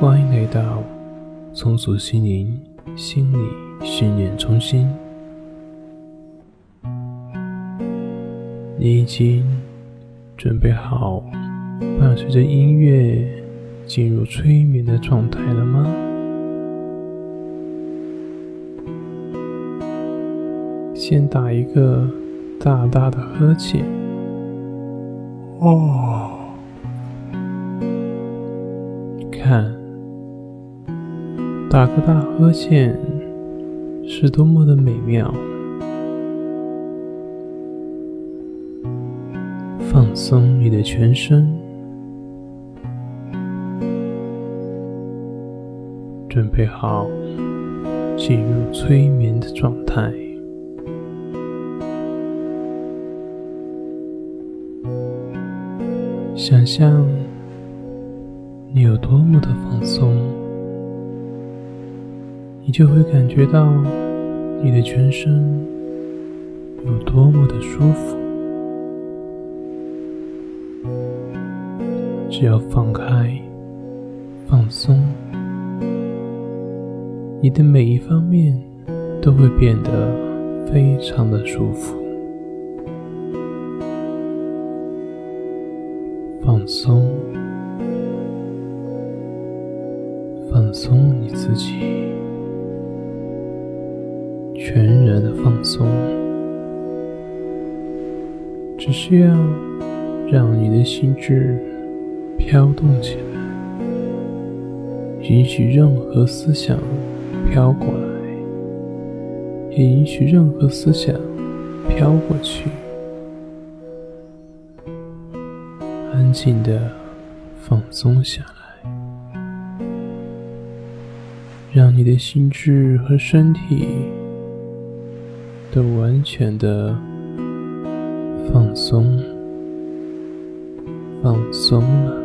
欢迎来到松鼠心灵心理训练中心。你已经准备好伴随着音乐进入催眠的状态了吗？先打一个大大的呵欠。哦，看，打个大呵欠是多么的美妙。放松你的全身，准备好进入催眠的状态。想象你有多么的放松，你就会感觉到你的全身有多么的舒服。只要放开、放松，你的每一方面都会变得非常的舒服。放松，放松你自己，全然的放松，只需要让你的心智。飘动起来，允许任何思想飘过来，也允许任何思想飘过去。安静的放松下来，让你的心智和身体都完全的放松，放松了。